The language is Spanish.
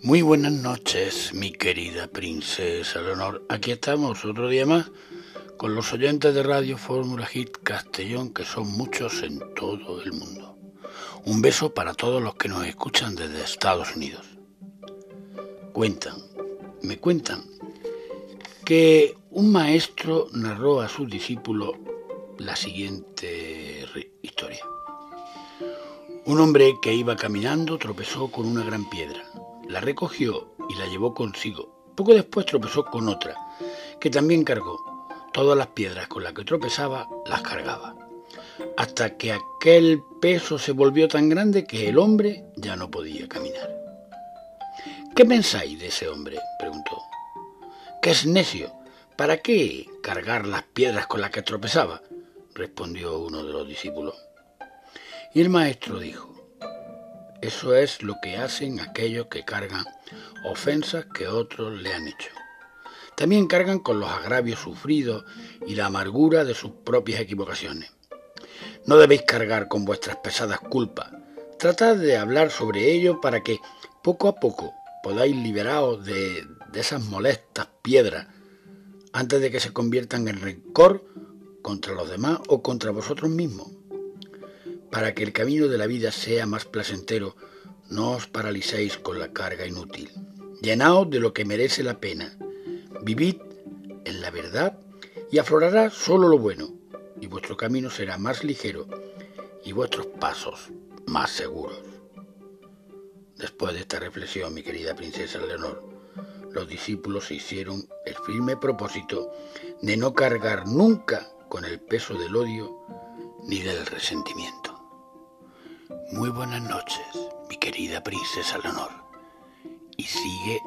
Muy buenas noches, mi querida princesa Leonor. Aquí estamos otro día más con los oyentes de Radio Fórmula Hit Castellón, que son muchos en todo el mundo. Un beso para todos los que nos escuchan desde Estados Unidos. Cuentan, me cuentan, que un maestro narró a sus discípulos la siguiente historia. Un hombre que iba caminando tropezó con una gran piedra la recogió y la llevó consigo. Poco después tropezó con otra, que también cargó. Todas las piedras con las que tropezaba las cargaba, hasta que aquel peso se volvió tan grande que el hombre ya no podía caminar. ¿Qué pensáis de ese hombre? preguntó. Que es necio. ¿Para qué cargar las piedras con las que tropezaba? respondió uno de los discípulos. Y el maestro dijo, eso es lo que hacen aquellos que cargan ofensas que otros le han hecho. También cargan con los agravios sufridos y la amargura de sus propias equivocaciones. No debéis cargar con vuestras pesadas culpas. Tratad de hablar sobre ello para que poco a poco podáis liberaros de, de esas molestas piedras antes de que se conviertan en rencor contra los demás o contra vosotros mismos. Para que el camino de la vida sea más placentero, no os paralicéis con la carga inútil. Llenaos de lo que merece la pena. Vivid en la verdad y aflorará solo lo bueno, y vuestro camino será más ligero y vuestros pasos más seguros. Después de esta reflexión, mi querida princesa Leonor, los discípulos se hicieron el firme propósito de no cargar nunca con el peso del odio ni del resentimiento. Muy buenas noches, mi querida princesa Leonor. Y sigue.